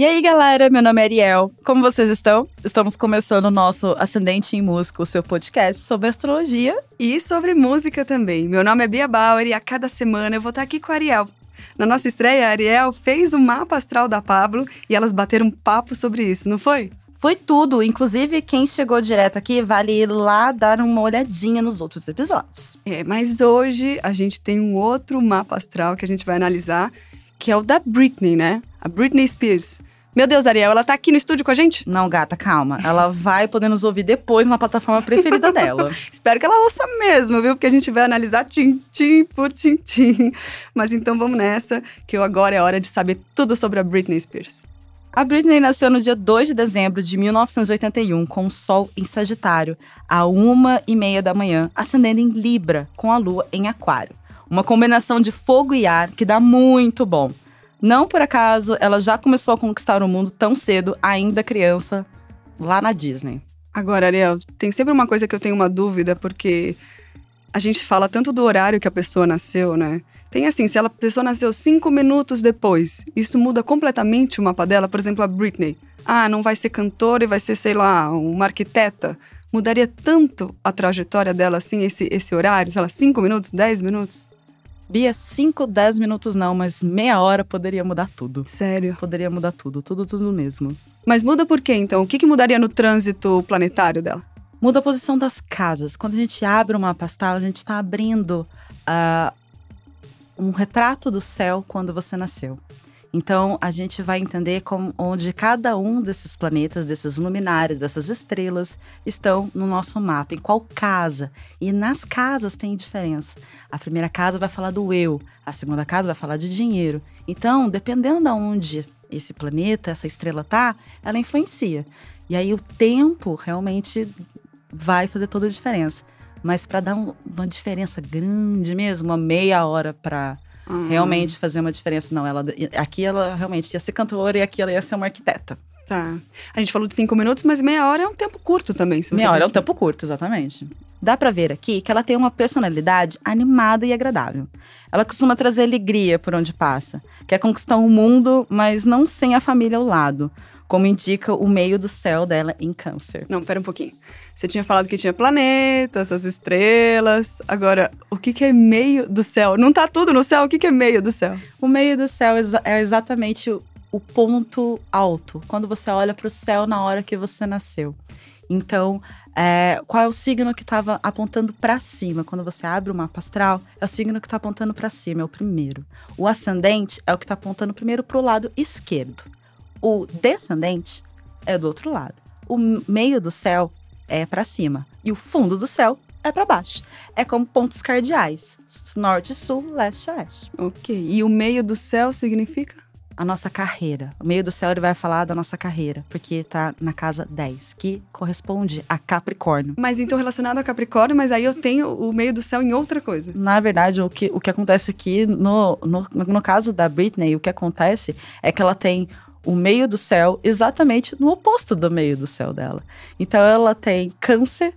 E aí, galera, meu nome é Ariel. Como vocês estão? Estamos começando o nosso Ascendente em Música, o seu podcast sobre astrologia. E sobre música também. Meu nome é Bia Bauer e a cada semana eu vou estar aqui com a Ariel. Na nossa estreia, a Ariel fez o mapa astral da Pablo e elas bateram um papo sobre isso, não foi? Foi tudo. Inclusive, quem chegou direto aqui, vale ir lá dar uma olhadinha nos outros episódios. É, mas hoje a gente tem um outro mapa astral que a gente vai analisar, que é o da Britney, né? A Britney Spears. Meu Deus, Ariel, ela tá aqui no estúdio com a gente? Não, gata, calma. Ela vai poder nos ouvir depois na plataforma preferida dela. Espero que ela ouça mesmo, viu? Porque a gente vai analisar tintim por tintim. Mas então vamos nessa, que agora é hora de saber tudo sobre a Britney Spears. A Britney nasceu no dia 2 de dezembro de 1981, com o Sol em Sagitário, a uma e meia da manhã, ascendendo em Libra, com a Lua em Aquário. Uma combinação de fogo e ar que dá muito bom. Não por acaso ela já começou a conquistar o mundo tão cedo, ainda criança, lá na Disney. Agora, Ariel, tem sempre uma coisa que eu tenho uma dúvida, porque a gente fala tanto do horário que a pessoa nasceu, né? Tem assim, se a pessoa nasceu cinco minutos depois, isso muda completamente o mapa dela. Por exemplo, a Britney. Ah, não vai ser cantora e vai ser, sei lá, uma arquiteta. Mudaria tanto a trajetória dela, assim, esse, esse horário? Sei lá, cinco minutos, dez minutos? Bia, 5, 10 minutos não, mas meia hora poderia mudar tudo. Sério? Poderia mudar tudo, tudo, tudo mesmo. Mas muda por quê, então? O que, que mudaria no trânsito planetário dela? Muda a posição das casas. Quando a gente abre uma pastel, a gente está abrindo uh, um retrato do céu quando você nasceu. Então, a gente vai entender como, onde cada um desses planetas, desses luminares, dessas estrelas estão no nosso mapa, em qual casa. E nas casas tem diferença. A primeira casa vai falar do eu, a segunda casa vai falar de dinheiro. Então, dependendo de onde esse planeta, essa estrela tá, ela influencia. E aí o tempo realmente vai fazer toda a diferença. Mas para dar um, uma diferença grande mesmo, uma meia hora para uhum. realmente fazer uma diferença. Não, ela aqui ela realmente ia ser cantora e aqui ela ia ser uma arquiteta. Tá. A gente falou de cinco minutos, mas meia hora é um tempo curto também. Meia hora é um tempo curto, exatamente. Dá para ver aqui que ela tem uma personalidade animada e agradável. Ela costuma trazer alegria por onde passa, quer conquistar o mundo, mas não sem a família ao lado, como indica o meio do céu dela em Câncer. Não, pera um pouquinho. Você tinha falado que tinha planetas, as estrelas. Agora, o que, que é meio do céu? Não tá tudo no céu? O que, que é meio do céu? O meio do céu é exatamente o, ponto alto, quando você olha para o céu na hora que você nasceu. Então, é, qual é o signo que estava apontando para cima? Quando você abre o mapa astral, é o signo que está apontando para cima, é o primeiro. O ascendente é o que está apontando primeiro para o lado esquerdo. O descendente é do outro lado. O meio do céu é para cima e o fundo do céu é para baixo. É como pontos cardeais: norte, sul, leste, oeste. Ok. E o meio do céu significa? A nossa carreira. O meio do céu ele vai falar da nossa carreira, porque tá na casa 10, que corresponde a Capricórnio. Mas então relacionado a Capricórnio, mas aí eu tenho o meio do céu em outra coisa. Na verdade, o que, o que acontece aqui, no, no, no caso da Britney, o que acontece é que ela tem o meio do céu exatamente no oposto do meio do céu dela. Então ela tem câncer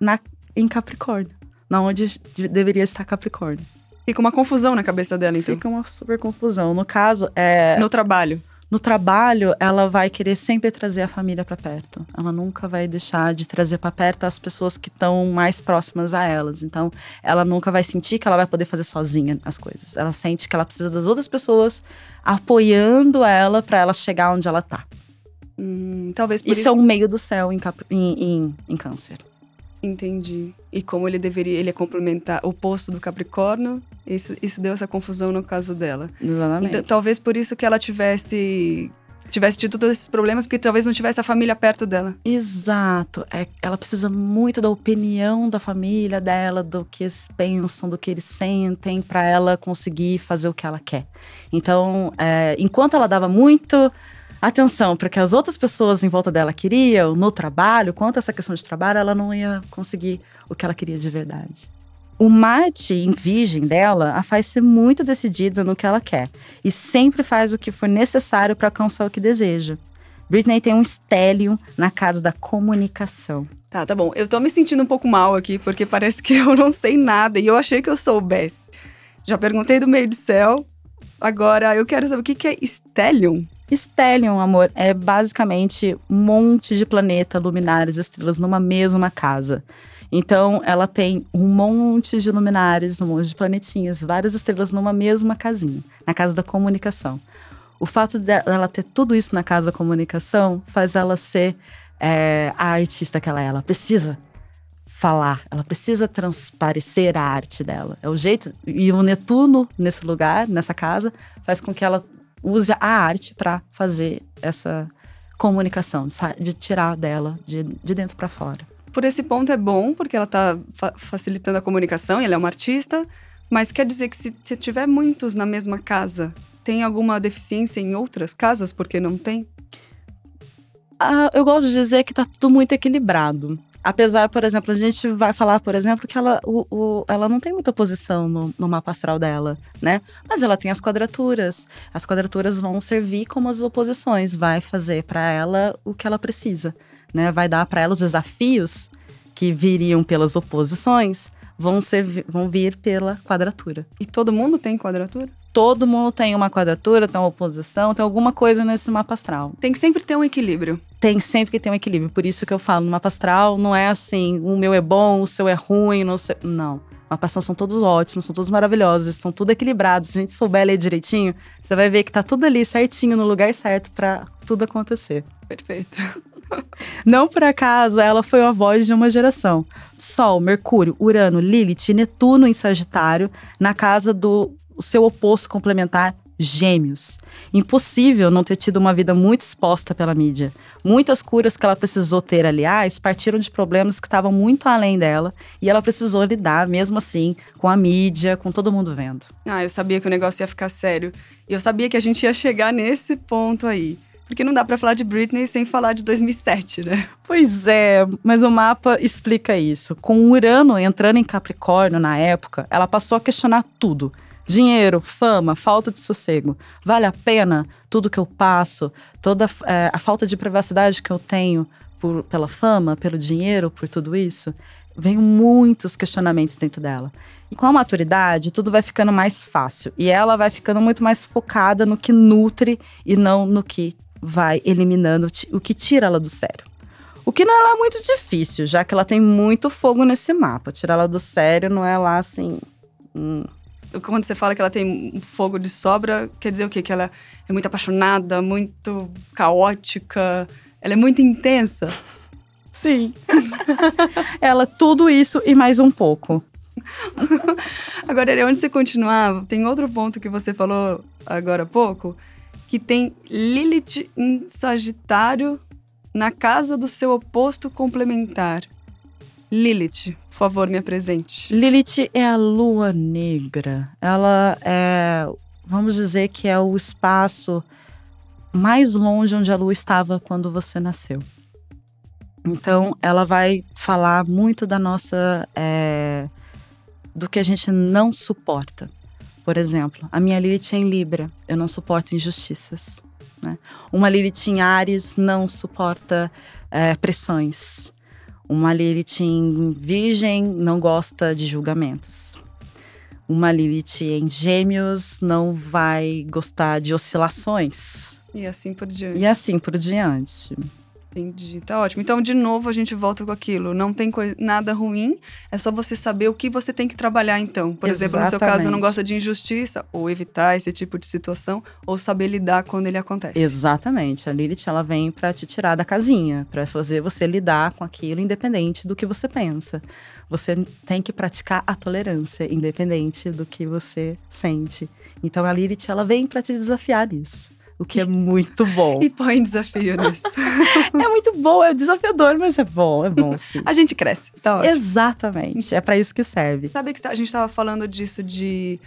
na, em Capricórnio, na onde deveria estar Capricórnio. Fica uma confusão na cabeça dela, então. Fica uma super confusão. No caso, é. No trabalho. No trabalho, ela vai querer sempre trazer a família para perto. Ela nunca vai deixar de trazer para perto as pessoas que estão mais próximas a elas. Então, ela nunca vai sentir que ela vai poder fazer sozinha as coisas. Ela sente que ela precisa das outras pessoas apoiando ela para ela chegar onde ela tá. Hum, talvez por isso, isso é um meio do céu em, em, em, em câncer. Entendi. E como ele deveria, ele é complementar o posto do Capricórnio, isso, isso deu essa confusão no caso dela. Exatamente. Então, talvez por isso que ela tivesse tivesse tido todos esses problemas, porque talvez não tivesse a família perto dela. Exato. É, ela precisa muito da opinião da família dela, do que eles pensam, do que eles sentem, para ela conseguir fazer o que ela quer. Então, é, enquanto ela dava muito atenção para que as outras pessoas em volta dela queriam no trabalho, quanto a essa questão de trabalho, ela não ia conseguir o que ela queria de verdade. O Marte em Virgem dela a faz ser muito decidida no que ela quer e sempre faz o que for necessário para alcançar o que deseja. Britney tem um estélio na casa da comunicação. Tá, tá bom. Eu tô me sentindo um pouco mal aqui, porque parece que eu não sei nada e eu achei que eu soubesse. Já perguntei do meio de céu, agora eu quero saber o que, é Stellium. Stellium, amor, é basicamente um monte de planeta, luminares, estrelas numa mesma casa. Então, ela tem um monte de luminares, um monte de planetinhas, várias estrelas numa mesma casinha, na casa da comunicação. O fato dela ter tudo isso na casa da comunicação faz ela ser é, a artista que ela é. Ela precisa falar, ela precisa transparecer a arte dela. É o jeito. E o Netuno, nesse lugar, nessa casa, faz com que ela use a arte para fazer essa comunicação, de tirar dela de, de dentro para fora. Por esse ponto é bom, porque ela está fa facilitando a comunicação, ela é uma artista, mas quer dizer que se, se tiver muitos na mesma casa, tem alguma deficiência em outras casas, porque não tem? Ah, eu gosto de dizer que está tudo muito equilibrado. Apesar, por exemplo, a gente vai falar, por exemplo, que ela, o, o, ela não tem muita posição no, no mapa astral dela, né? Mas ela tem as quadraturas. As quadraturas vão servir como as oposições, vai fazer para ela o que ela precisa, né? Vai dar para ela os desafios que viriam pelas oposições, vão, ser, vão vir pela quadratura. E todo mundo tem quadratura? Todo mundo tem uma quadratura, tem uma oposição, tem alguma coisa nesse mapa astral. Tem que sempre ter um equilíbrio. Tem sempre que ter um equilíbrio. Por isso que eu falo, no mapa astral não é assim, o meu é bom, o seu é ruim, não sei. Não. Mapa astral são todos ótimos, são todos maravilhosos, estão tudo equilibrados. Se a gente souber ler direitinho, você vai ver que tá tudo ali certinho, no lugar certo para tudo acontecer. Perfeito. Não por acaso ela foi a voz de uma geração. Sol, Mercúrio, Urano, Lilith e Netuno em Sagitário, na casa do o seu oposto complementar, gêmeos. Impossível não ter tido uma vida muito exposta pela mídia. Muitas curas que ela precisou ter, aliás, partiram de problemas que estavam muito além dela e ela precisou lidar, mesmo assim, com a mídia, com todo mundo vendo. Ah, eu sabia que o negócio ia ficar sério. E eu sabia que a gente ia chegar nesse ponto aí. Porque não dá para falar de Britney sem falar de 2007, né? Pois é, mas o mapa explica isso. Com Urano entrando em Capricórnio na época, ela passou a questionar tudo Dinheiro, fama, falta de sossego. Vale a pena tudo que eu passo, toda é, a falta de privacidade que eu tenho por, pela fama, pelo dinheiro, por tudo isso? Vem muitos questionamentos dentro dela. E com a maturidade, tudo vai ficando mais fácil. E ela vai ficando muito mais focada no que nutre e não no que vai eliminando o que tira ela do sério. O que não é muito difícil, já que ela tem muito fogo nesse mapa. Tirar ela do sério não é lá assim. Hum, quando você fala que ela tem um fogo de sobra, quer dizer o quê? Que ela é muito apaixonada, muito caótica, ela é muito intensa. Sim. ela tudo isso e mais um pouco. agora, onde você continuar, tem outro ponto que você falou agora há pouco, que tem Lilith em Sagitário na casa do seu oposto complementar. Lilith, por favor, me apresente. Lilith é a lua negra. Ela é, vamos dizer que é o espaço mais longe onde a lua estava quando você nasceu. Então, ela vai falar muito da nossa. É, do que a gente não suporta. Por exemplo, a minha Lilith é em Libra. Eu não suporto injustiças. Né? Uma Lilith em Ares não suporta é, pressões. Uma Lilith em Virgem não gosta de julgamentos. Uma Lilith em Gêmeos não vai gostar de oscilações. E assim por diante. E assim por diante. Entendi, tá ótimo. Então, de novo, a gente volta com aquilo. Não tem nada ruim, é só você saber o que você tem que trabalhar, então. Por Exatamente. exemplo, no seu caso, não gosta de injustiça, ou evitar esse tipo de situação, ou saber lidar quando ele acontece. Exatamente. A Lilith, ela vem para te tirar da casinha, para fazer você lidar com aquilo independente do que você pensa. Você tem que praticar a tolerância, independente do que você sente. Então, a Lilith, ela vem para te desafiar nisso o que é muito bom. e põe desafio nisso. é muito bom, é desafiador, mas é bom, é bom sim. A gente cresce, tá ótimo. Exatamente, é para isso que serve. Sabe que a gente tava falando disso de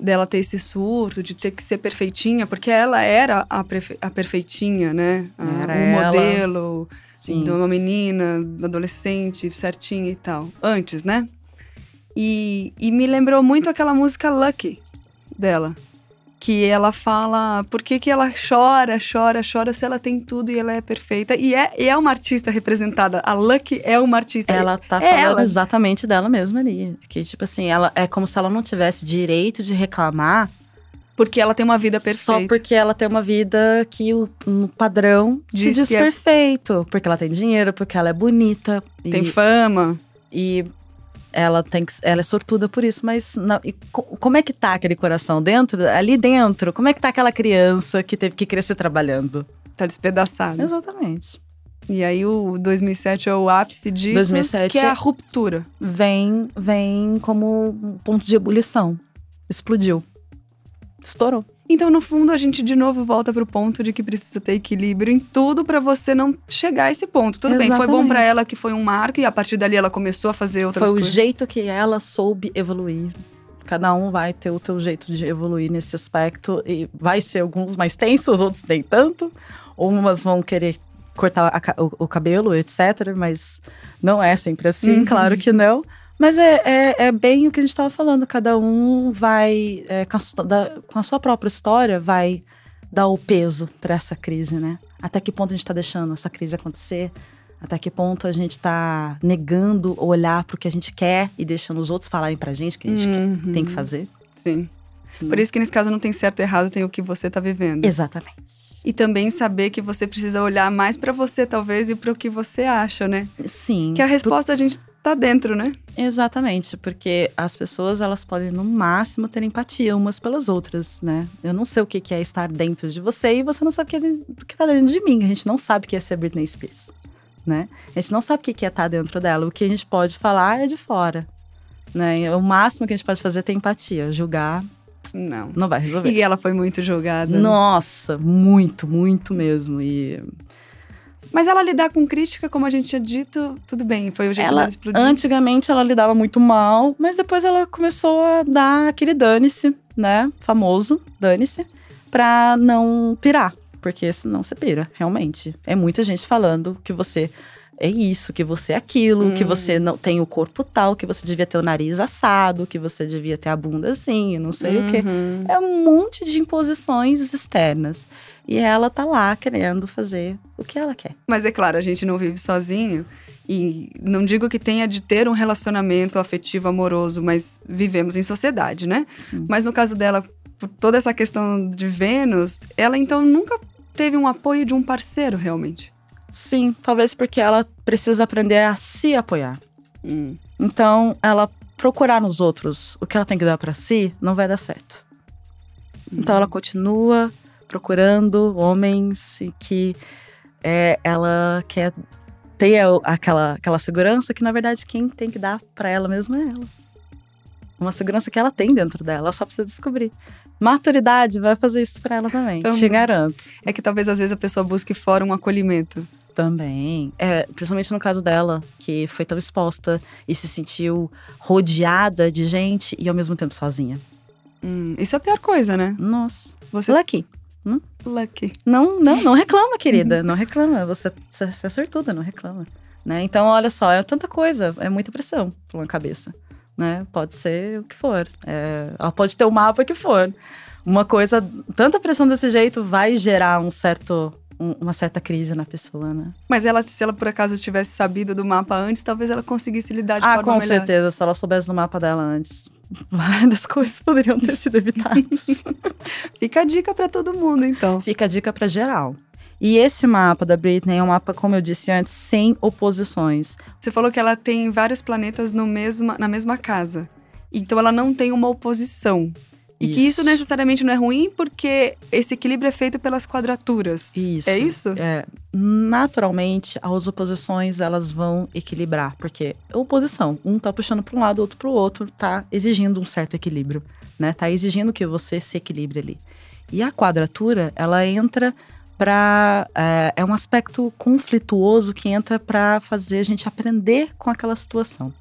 dela ter esse surto, de ter que ser perfeitinha, porque ela era a, a perfeitinha, né? Era o modelo Sim. de uma menina, adolescente, certinha e tal. Antes, né? E, e me lembrou muito aquela música Lucky dela que ela fala por que, que ela chora, chora, chora se ela tem tudo e ela é perfeita. E é, e é uma artista representada. A Lucky é uma artista. Ela tá é falando ela. exatamente dela mesma ali. Que, tipo assim, ela é como se ela não tivesse direito de reclamar Porque ela tem uma vida perfeita. Só porque ela tem uma vida que o no padrão Diz se diz que é- perfeito. Porque ela tem dinheiro, porque ela é bonita. Tem e, fama. e ela tem que, ela é sortuda por isso, mas na- e co- como é que tá aquele coração dentro? Ali dentro, como é que tá aquela criança que teve que crescer trabalhando? Tá despedaçada. Exatamente. E aí o 2007 é o ápice disso, 2007 que é a ruptura. Vem, vem como um ponto de ebulição. Explodiu. Estourou. Então, no fundo, a gente de novo volta pro ponto de que precisa ter equilíbrio em tudo pra você não chegar a esse ponto. Tudo bem, foi bom Exatamente. pra ela que foi um marco e a partir dali ela começou a fazer outras Foi o coisas. jeito que ela soube evoluir. Cada um vai ter o teu jeito de evoluir nesse aspecto. E vai ser alguns mais tensos, outros nem tanto. Umas vão querer cortar a o, o cabelo, etc. Mas não é sempre assim, Uhum. claro que não. Mas é, é, é bem o que a gente estava falando. Cada um vai, é, com, a, da- com a sua própria história, vai dar o peso para essa crise, né? Até que ponto a gente está deixando essa crise acontecer? Até que ponto a gente está negando olhar para o que a gente quer e deixando os outros falarem pra gente o que a gente Uhum. quer- tem que fazer? Sim. Por isso que nesse caso não tem certo e errado, tem o que você tá vivendo. Exatamente. E também saber que você precisa olhar mais pra você, talvez, e pro que você acha, né? Sim. Que a resposta a gente tá dentro, né? Exatamente, porque as pessoas elas podem no máximo ter empatia umas pelas outras, né? Eu não sei o que é estar dentro de você e você não sabe o que, é, tá dentro de mim. A gente não sabe o que é ser Britney Spears, né? A gente não sabe o que é estar dentro dela. O que a gente pode falar é de fora, né? O máximo que a gente pode fazer é ter empatia. Julgar Não. não vai resolver. E ela foi muito julgada. Nossa, muito, muito mesmo. E Mas ela lidar com crítica, como a gente tinha dito, tudo bem. Foi o jeito ela, dela explodir. antigamente ela lidava muito mal, mas depois ela começou a dar aquele dane-se, né? Famoso, dane-se, pra não pirar. Porque senão você pira, realmente. É muita gente falando que você é isso, que você é aquilo, que Hum. você não tem o corpo tal, que você devia ter o nariz assado, que você devia ter a bunda assim, não sei o quê. Uhum. É um monte de imposições externas. E ela tá lá querendo fazer o que ela quer. Mas é claro, a gente não vive sozinho. E não digo que tenha de ter um relacionamento afetivo amoroso, mas vivemos em sociedade, né? Sim. Mas no caso dela, por toda essa questão de Vênus, ela então nunca teve um apoio de um parceiro, realmente. Sim, talvez porque ela precisa aprender a se apoiar. Hum. Então, ela procurar nos outros o que ela tem que dar pra si não vai dar certo. Então, ela continua procurando homens e que é, ela quer ter aquela, aquela segurança que, na verdade, quem tem que dar pra ela mesma é ela. Uma segurança que ela tem dentro dela, ela só precisa descobrir. Maturidade vai fazer isso pra ela também, Também. te garanto. É que talvez às vezes a pessoa busque fora um acolhimento. Também. É, principalmente no caso dela, que foi tão exposta e se sentiu rodeada de gente e ao mesmo tempo sozinha. Hum, isso é a pior coisa, né? Nossa. Você Lucky. lucky. Não, não, não reclama, querida. Não reclama. Você, você você é sortuda, não reclama. Né? Então, olha só, é tanta coisa, é muita pressão pra uma cabeça. Né? Pode ser o que for. É, ela pode ter o mapa que for. Uma coisa, tanta pressão desse jeito vai gerar um certo, um- uma certa crise na pessoa, né? Mas ela, se ela por acaso tivesse sabido do mapa antes, talvez ela conseguisse lidar de Ah, forma com melhor. certeza. Se ela soubesse do mapa dela antes, várias coisas poderiam ter sido evitadas. Fica a dica pra todo mundo, então. Fica a dica para geral. E esse mapa da Britney é um mapa, como eu disse antes, sem oposições. Você falou que ela tem vários planetas no mesma, na mesma casa. Então ela não tem uma oposição. E que isso Isso. necessariamente não é ruim, porque esse equilíbrio é feito pelas quadraturas. Isso. É isso? É, naturalmente, as oposições elas vão equilibrar, porque é oposição, um tá puxando para um lado, outro para o outro, tá exigindo um certo equilíbrio, né? Tá exigindo que você se equilibre ali. E a quadratura, ela entra para é, é um aspecto conflituoso que entra para fazer a gente aprender com aquela situação.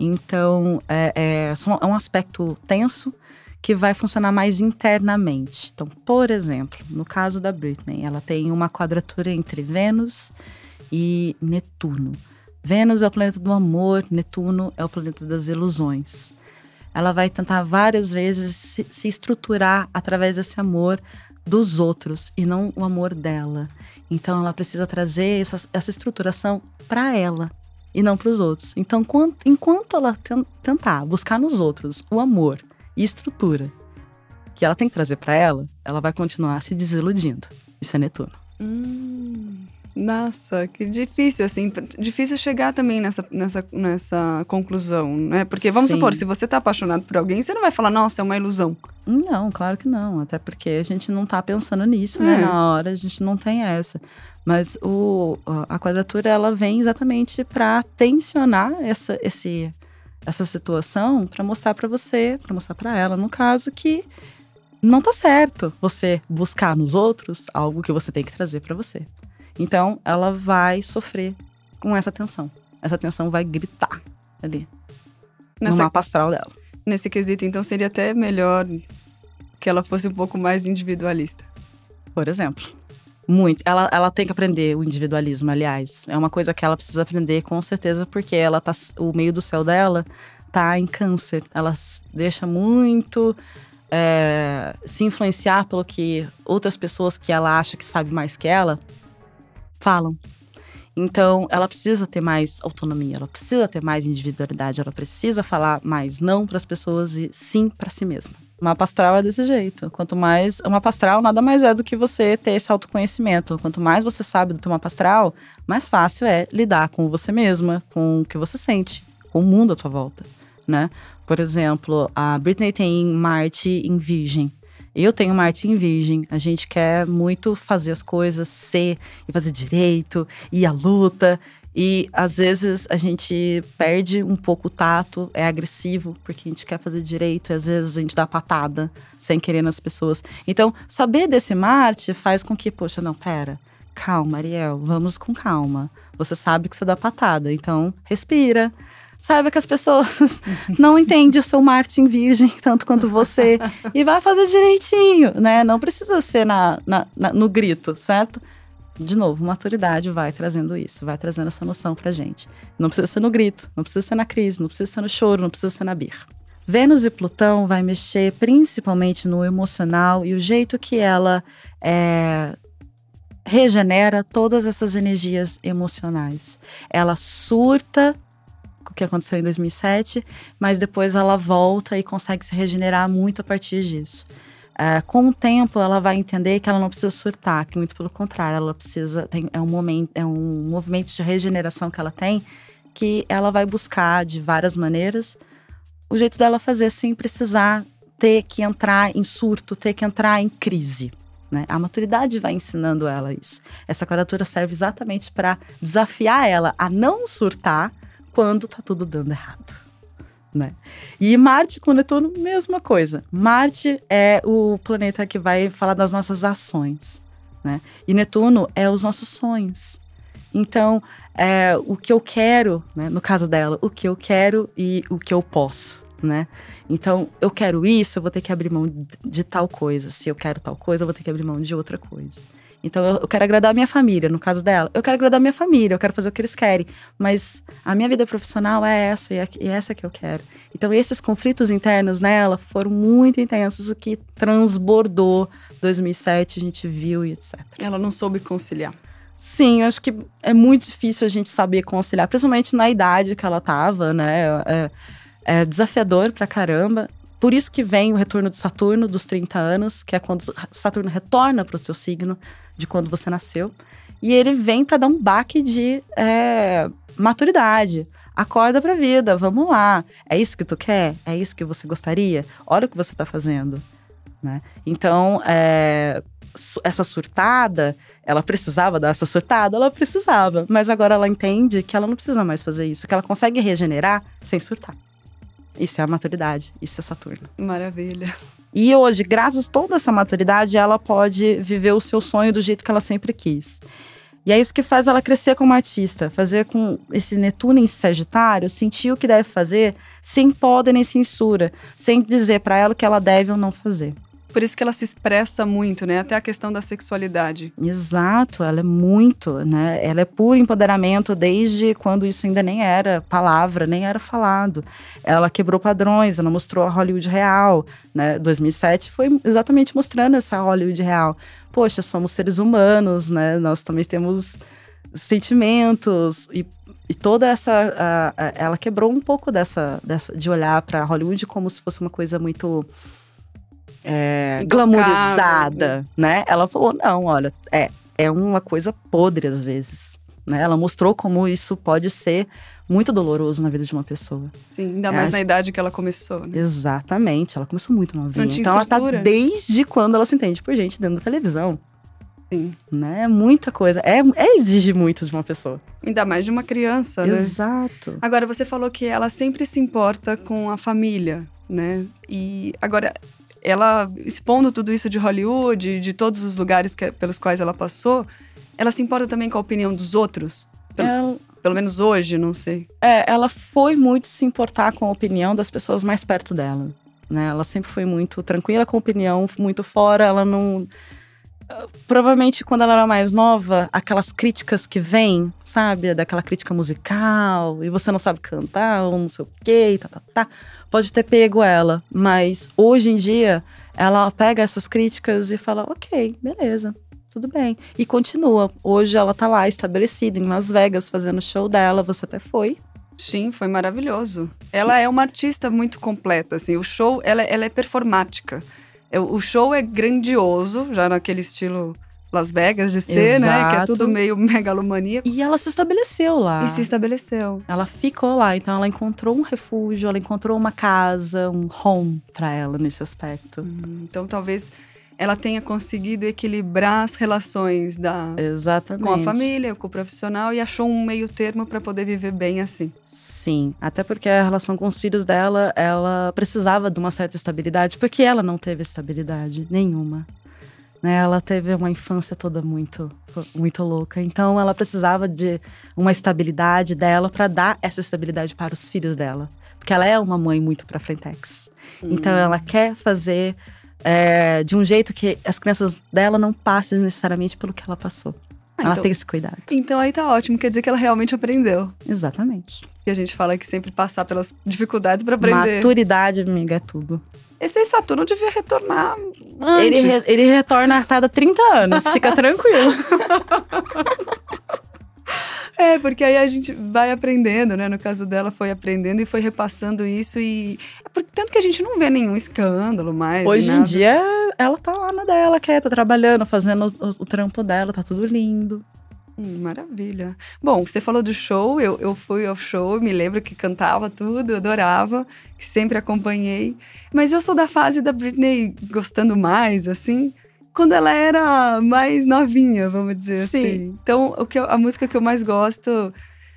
Então, é, é, é um aspecto tenso que vai funcionar mais internamente. Então, por exemplo, no caso da Britney, ela tem uma quadratura entre Vênus e Netuno. Vênus é o planeta do amor, Netuno é o planeta das ilusões. Ela vai tentar várias vezes se, estruturar através desse amor dos outros e não o amor dela. Então, ela precisa trazer essa, essa estruturação para ela e não para os outros. Então, quant- enquanto ela ten- tentar buscar nos outros o amor e estrutura que ela tem que trazer para ela, ela vai continuar se desiludindo. Isso é Netuno. Hum, nossa, que difícil, assim. Difícil chegar também nessa, nessa, nessa conclusão, né? Porque, vamos Sim. supor, se você tá apaixonado por alguém, você não vai falar, nossa, é uma ilusão. Não, claro que não. Até porque a gente não tá pensando nisso, É. né? Na hora a gente não tem essa. Mas o, a quadratura, ela vem exatamente para tensionar essa, esse, essa situação, para mostrar para você, para mostrar para ela, no caso, que não tá certo você buscar nos outros algo que você tem que trazer para você. Então, ela vai sofrer com essa tensão. Essa tensão vai gritar ali no Nessa, mapa astral dela. Nesse quesito, então, seria até melhor que ela fosse um pouco mais individualista. Por exemplo. Muito. Ela, ela tem que aprender o individualismo, aliás. É uma coisa que ela precisa aprender com certeza, porque ela tá. O meio do céu dela tá em câncer. Ela deixa muito é, se influenciar pelo que outras pessoas que ela acha que sabe mais que ela falam. Então, ela precisa ter mais autonomia, ela precisa ter mais individualidade, ela precisa falar mais não para as pessoas e sim para si mesma. Mapa astral é desse jeito. Quanto mais. O mapa astral nada mais é do que você ter esse autoconhecimento. Quanto mais você sabe do teu mapa astral, mais fácil é lidar com você mesma, com o que você sente, com o mundo à tua volta, né? Por exemplo, a Britney tem Marte em Virgem. Eu tenho Marte em Virgem. A gente quer muito fazer as coisas, ser e fazer direito, e a luta. E às vezes a gente perde um pouco o tato, é agressivo, porque a gente quer fazer direito, e às vezes a gente dá patada sem querer nas pessoas. Então, saber desse Marte faz com que, poxa, não, pera, calma, Ariel, vamos com calma. Você sabe que você dá patada, então respira. Saiba que as pessoas não entendem o seu Marte em Virgem tanto quanto você e vai fazer direitinho, né? Não precisa ser na, na- na- no grito, certo? De novo, maturidade vai trazendo isso, vai trazendo essa noção pra gente. Não precisa ser no grito, não precisa ser na crise, não precisa ser no choro, não precisa ser na birra. Vênus e Plutão vai mexer principalmente no emocional e o jeito que ela é, regenera todas essas energias emocionais. Ela surta, o que aconteceu em 2007, mas depois ela volta e consegue se regenerar muito a partir disso. É, com o tempo, ela vai entender que ela não precisa surtar, que muito pelo contrário, ela precisa tem, é um momento, é um movimento de regeneração que ela tem, que ela vai buscar de várias maneiras o jeito dela fazer sem precisar ter que entrar em surto, ter que entrar em crise. Né? A maturidade vai ensinando ela isso. Essa quadratura serve exatamente para desafiar ela a não surtar quando tá tudo dando errado. Né? E Marte com Netuno, mesma coisa. Marte é o planeta que vai falar das nossas ações. Né? E Netuno é os nossos sonhos. Então, é, o que eu quero, né, no caso dela, o que eu quero e o que eu posso, né? Então, eu quero isso, eu vou ter que abrir mão de tal coisa. Se eu quero tal coisa, eu vou ter que abrir mão de outra coisa. Então, eu, eu quero agradar a minha família, no caso dela. Eu quero agradar a minha família, eu quero fazer o que eles querem. Mas a minha vida profissional é essa, e é, e é essa que eu quero. Então, esses conflitos internos nela foram muito intensos, o que transbordou 2007, a gente viu e etc. Ela não soube conciliar. Sim, eu acho que é muito difícil a gente saber conciliar, principalmente na idade que ela tava, né? É, é desafiador pra caramba. Por isso que vem o retorno de Saturno dos 30 anos, que é quando Saturno retorna para o seu signo de quando você nasceu. E ele vem para dar um baque de é, maturidade. Acorda pra vida, vamos lá. É isso que tu quer? É isso que você gostaria? Olha o que você tá fazendo. Né? Então, é, essa surtada, ela precisava dar essa surtada? Ela precisava. Mas agora ela entende que ela não precisa mais fazer isso, que ela consegue regenerar sem surtar. Isso é a maturidade, isso é Saturno. Maravilha. E hoje, graças a toda essa maturidade, ela pode viver o seu sonho do jeito que ela sempre quis. E é isso que faz ela crescer como artista, fazer com esse Netuno em Sagitário, sentir o que deve fazer, sem poda nem censura, sem dizer para ela o que ela deve ou não fazer. Por isso que ela se expressa muito, né? Até a questão da sexualidade. Exato, ela é muito, né? Ela é puro empoderamento desde quando isso ainda nem era palavra, nem era falado. Ela quebrou padrões, ela mostrou a Hollywood real, né? 2007 foi exatamente mostrando essa Hollywood real. Poxa, somos seres humanos, né? Nós também temos sentimentos e, e toda essa, ela quebrou um pouco dessa, dessa de olhar para Hollywood como se fosse uma coisa muito é, Intocável, glamourizada, né? Ela falou, não, olha, é, é uma coisa podre às vezes. Né? Ela mostrou como isso pode ser muito doloroso na vida de uma pessoa. Sim, ainda É, mais acho- na idade que ela começou, né? Exatamente, ela começou muito novinha. Não tinha Então ela tá estrutura. desde quando ela se entende por gente dentro da televisão. Sim. Né? É muita coisa. É, é exige muito de uma pessoa. Ainda mais de uma criança, né? Exato. Agora, você falou que ela sempre se importa com a família, né? E agora, ela expondo tudo isso de Hollywood, de todos os lugares que- pelos quais ela passou, ela se importa também com a opinião dos outros? Pelo- Ela, Pelo menos hoje, não sei. é, ela foi muito se importar com a opinião das pessoas mais perto dela. Né? Ela sempre foi muito tranquila com a opinião, muito fora. Ela não. Provavelmente quando ela era mais nova, aquelas críticas que vêm, sabe? Daquela crítica musical, e você não sabe cantar, ou não sei o quê, tá, tá, tá. Pode ter pego ela. Mas hoje em dia, ela pega essas críticas e fala: ok, beleza. Tudo bem. E continua. Hoje ela tá lá, estabelecida em Las Vegas, fazendo o show dela. Você até foi. Sim, foi maravilhoso. Ela é uma artista muito completa, assim. O show, ela, ela é performática. É, O show é grandioso, já naquele estilo Las Vegas de ser, né? Que é Exato. tudo meio megalomaníaco. E ela se estabeleceu lá. E se estabeleceu. Ela ficou lá, então ela encontrou um refúgio, ela encontrou uma casa, um home pra ela nesse aspecto. Hum, Então, talvez ela tenha conseguido equilibrar as relações da, Exatamente. com a família, com o profissional e achou um meio termo para poder viver bem assim. Sim, até porque a relação com os filhos dela, ela precisava de uma certa estabilidade, porque ela não teve estabilidade nenhuma. Né? Ela teve uma infância toda muito, muito louca, então ela precisava de uma estabilidade dela para dar essa estabilidade para os filhos dela, porque ela é uma mãe muito para frentex. Então ela quer fazer é, de um jeito que as crianças dela não passem necessariamente pelo que ela passou. Ah, ela então, tem esse cuidado. então aí tá ótimo, quer dizer que ela realmente aprendeu. Exatamente. E a gente fala que sempre passar pelas dificuldades para aprender. Maturidade, amiga, é tudo. Esse aí Saturno devia retornar antes. Ele, re- ele retorna a cada 30 anos, fica tranquilo. É, porque aí a gente vai aprendendo, né? No caso dela, foi aprendendo e foi repassando isso e... é porque- Tanto que a gente não vê nenhum escândalo mais. Hoje em dia, ela tá lá na dela, quieta, trabalhando, fazendo o, o trampo dela, tá tudo lindo. Hum, maravilha. Bom, você falou do show, eu, eu fui ao show, me lembro que cantava tudo, adorava, que sempre acompanhei. Mas eu sou da fase da Britney gostando mais, assim, quando ela era mais novinha, vamos dizer Sim. assim. Então, o que eu- a música que eu mais gosto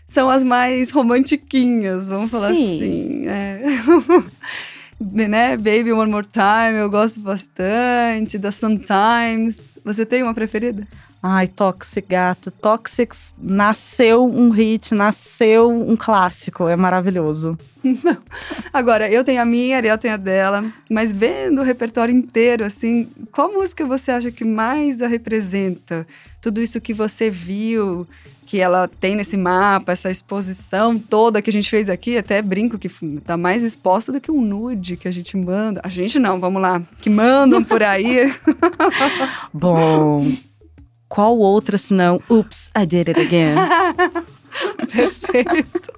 são as mais romantiquinhas, vamos falar Sim. assim. É. né? Baby One More Time, eu gosto bastante, da Sometimes. Você tem uma preferida? Ai, Toxic, gata. Toxic nasceu um hit, nasceu um clássico. É maravilhoso. Agora, eu tenho a minha, a Ariel tem a dela, mas vendo o repertório inteiro, assim, qual música você acha que mais a representa? Tudo isso que você viu, que ela tem nesse mapa, essa exposição toda que a gente fez aqui, até brinco que tá mais exposta do que um nude que a gente manda. A gente não, vamos lá, que mandam por aí. Bom, qual outra senão Oops, I Did It Again? Perfeito.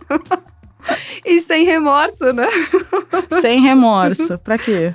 E sem remorso, né? Sem remorso. Pra quê?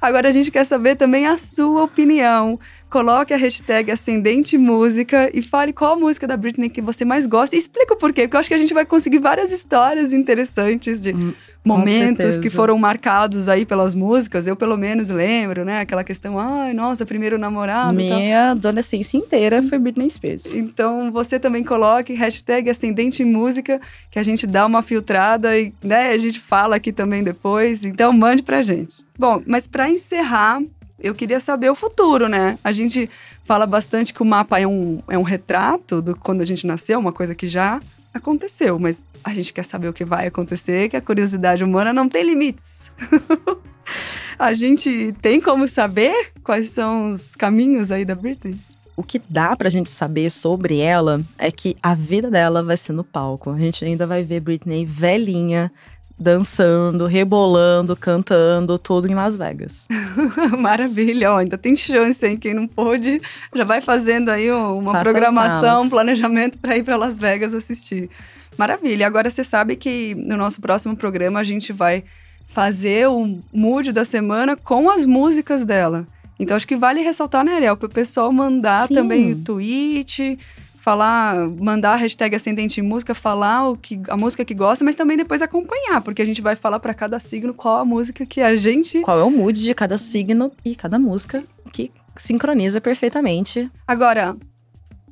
Agora a gente quer saber também a sua opinião. Coloque a hashtag Ascendente Música e fale qual a música da Britney que você mais gosta e explica o porquê, porque eu acho que a gente vai conseguir várias histórias interessantes de Hum, momentos que foram marcados aí pelas músicas. Eu pelo menos lembro, né? Aquela questão, ai, nossa, primeiro namorado. Minha adolescência inteira foi Britney Spears. Então você também coloque hashtag Ascendente Música, que a gente dá uma filtrada e né, a gente fala aqui também depois. Então mande pra gente. Bom, mas pra encerrar, eu queria saber o futuro, né? A gente fala bastante que o mapa é um, é um retrato do quando a gente nasceu, uma coisa que já aconteceu, mas a gente quer saber o que vai acontecer, que a curiosidade humana não tem limites. a gente tem como saber quais são os caminhos aí da Britney? O que dá pra gente saber sobre ela é que a vida dela vai ser no palco. A gente ainda vai ver Britney velhinha, dançando, rebolando, cantando, tudo em Las Vegas. Maravilha, ó, ainda tem chance, hein? Quem não pôde, já vai fazendo aí um- uma Faça programação, um planejamento para ir para Las Vegas assistir. Maravilha. Agora você sabe que no nosso próximo programa a gente vai fazer o mood da semana com as músicas dela. Então acho que vale ressaltar, né, Ariel, para o pessoal mandar Sim. também o tweet, falar, mandar a hashtag Ascendente em Música, falar o que, a música que gosta, mas também depois acompanhar, porque a gente vai falar para cada signo qual a música que a gente. Qual é o mood de cada signo e cada música que sincroniza perfeitamente. Agora,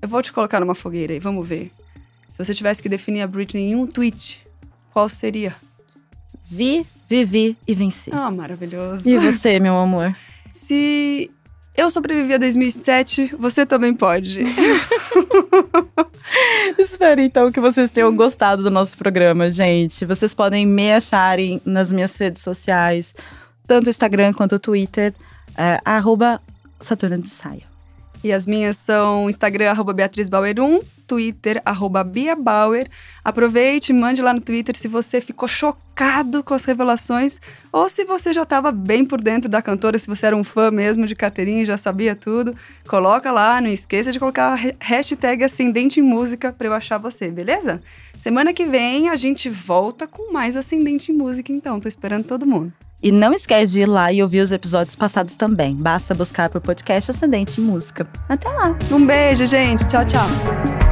eu vou te colocar numa fogueira aí, vamos ver. Se você tivesse que definir a Britney em um tweet, qual seria? Vi, vivi e venci. Ah, maravilhoso. E você, meu amor? Se eu sobrevivi a 2007, você também pode. Espero então que vocês tenham gostado do nosso programa, gente. Vocês podem me acharem nas minhas redes sociais, tanto Instagram quanto Twitter, é, arroba Saturno de Saia. E as minhas são Instagram, arroba Beatriz Bauer 1, Twitter, arroba Bia Bauer. Aproveite, mande lá no Twitter se você ficou chocado com as revelações ou se você já estava bem por dentro da cantora, se você era um fã mesmo de Caterine, já sabia tudo. Coloca lá, não esqueça de colocar a ha- hashtag Ascendente em Música para eu achar você, beleza? Semana que vem a gente volta com mais Ascendente em Música, então. Tô esperando todo mundo. E não esquece de ir lá e ouvir os episódios passados também. Basta buscar por podcast Ascendente Música. Até lá! Um beijo, gente. Tchau, tchau.